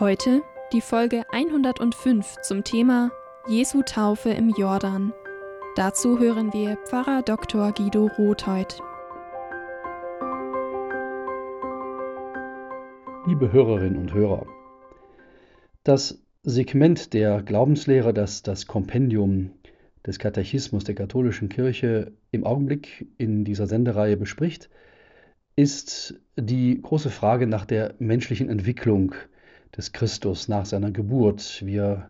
Heute die Folge 105 zum Thema Jesu Taufe im Jordan. Dazu hören wir Pfarrer Dr. Guido Rothheut. Liebe Hörerinnen und Hörer, das Segment der Glaubenslehre, das das Kompendium des Katechismus der katholischen Kirche im Augenblick in dieser Sendereihe bespricht, ist die große Frage nach der menschlichen Entwicklung des Christus nach seiner Geburt. Wir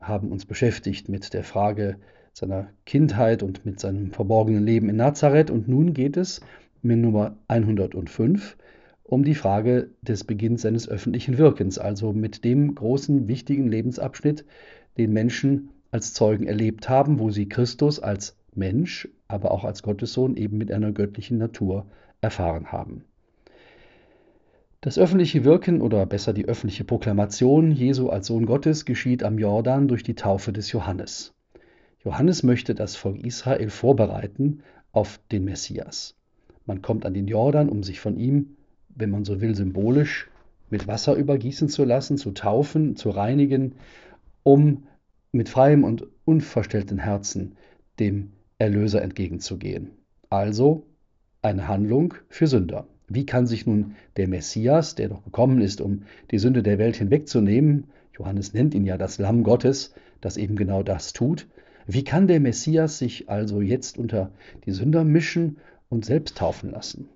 haben uns beschäftigt mit der Frage seiner Kindheit und mit seinem verborgenen Leben in Nazareth. Und nun geht es mit Nummer 105 um die Frage des Beginns seines öffentlichen Wirkens, also mit dem großen, wichtigen Lebensabschnitt, den Menschen als Zeugen erlebt haben, wo sie Christus als Mensch, aber auch als Gottessohn eben mit einer göttlichen Natur erfahren haben. Das öffentliche Wirken oder besser die öffentliche Proklamation Jesu als Sohn Gottes geschieht am Jordan durch die Taufe des Johannes. Johannes möchte das Volk Israel vorbereiten auf den Messias. Man kommt an den Jordan, um sich von ihm, wenn man so will, symbolisch mit Wasser übergießen zu lassen, zu taufen, zu reinigen, um mit freiem und unverstellten Herzen dem Erlöser entgegenzugehen. Also eine Handlung für Sünder. Wie kann sich nun der Messias, der doch gekommen ist, um die Sünde der Welt hinwegzunehmen, Johannes nennt ihn ja das Lamm Gottes, das eben genau das tut, wie kann der Messias sich also jetzt unter die Sünder mischen und selbst taufen lassen?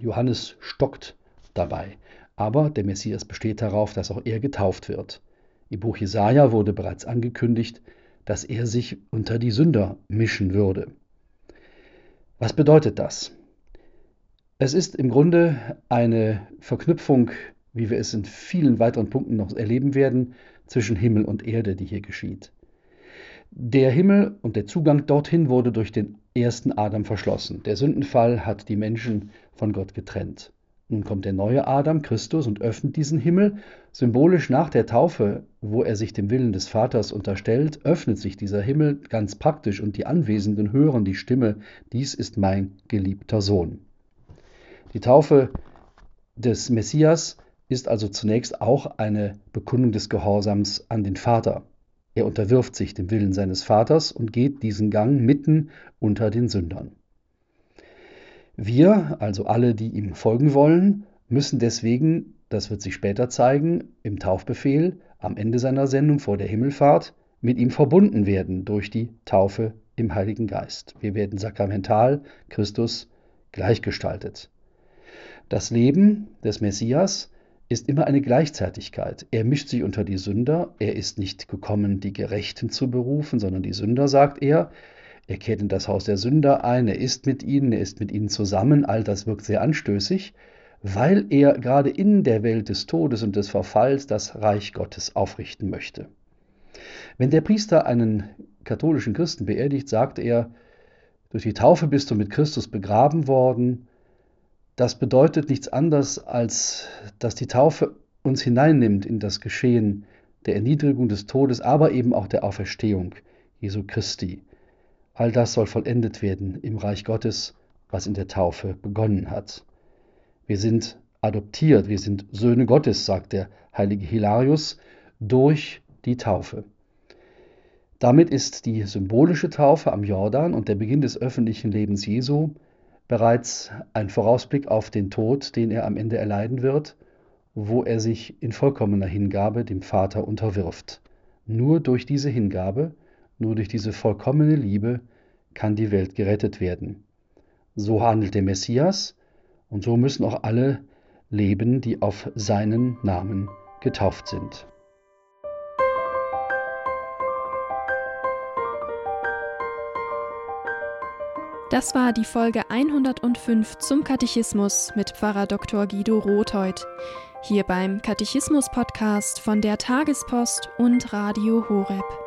Johannes stockt dabei, aber der Messias besteht darauf, dass auch er getauft wird. Im Buch Jesaja wurde bereits angekündigt, dass er sich unter die Sünder mischen würde. Was bedeutet das? Es ist im Grunde eine Verknüpfung, wie wir es in vielen weiteren Punkten noch erleben werden, zwischen Himmel und Erde, die hier geschieht. Der Himmel und der Zugang dorthin wurde durch den ersten Adam verschlossen. Der Sündenfall hat die Menschen von Gott getrennt. Nun kommt der neue Adam, Christus, und öffnet diesen Himmel. Symbolisch nach der Taufe, wo er sich dem Willen des Vaters unterstellt, öffnet sich dieser Himmel ganz praktisch und die Anwesenden hören die Stimme, dies ist mein geliebter Sohn. Die Taufe des Messias ist also zunächst auch eine Bekundung des Gehorsams an den Vater. Er unterwirft sich dem Willen seines Vaters und geht diesen Gang mitten unter den Sündern. Wir, also alle, die ihm folgen wollen, müssen deswegen, das wird sich später zeigen, im Taufbefehl am Ende seiner Sendung vor der Himmelfahrt mit ihm verbunden werden durch die Taufe im Heiligen Geist. Wir werden sakramental Christus gleichgestaltet. Das Leben des Messias ist immer eine Gleichzeitigkeit. Er mischt sich unter die Sünder, er ist nicht gekommen, die Gerechten zu berufen, sondern die Sünder, sagt er. Er kehrt in das Haus der Sünder ein, er ist mit ihnen, er ist mit ihnen zusammen, all das wirkt sehr anstößig, weil er gerade in der Welt des Todes und des Verfalls das Reich Gottes aufrichten möchte. Wenn der Priester einen katholischen Christen beerdigt, sagt er, durch die Taufe bist du mit Christus begraben worden, das bedeutet nichts anderes, als dass die Taufe uns hineinnimmt in das Geschehen der Erniedrigung des Todes, aber eben auch der Auferstehung Jesu Christi. All das soll vollendet werden im Reich Gottes, was in der Taufe begonnen hat. Wir sind adoptiert, wir sind Söhne Gottes, sagt der heilige Hilarius, durch die Taufe. Damit ist die symbolische Taufe am Jordan und der Beginn des öffentlichen Lebens Jesu bereits ein Vorausblick auf den Tod, den er am Ende erleiden wird, wo er sich in vollkommener Hingabe dem Vater unterwirft. Nur durch diese Hingabe, nur durch diese vollkommene Liebe kann die Welt gerettet werden. So handelt der Messias und so müssen auch alle leben, die auf seinen Namen getauft sind. Das war die Folge 105 zum Katechismus mit Pfarrer Dr. Guido Rothheut. Hier beim Katechismus-Podcast von der Tagespost und Radio Horeb.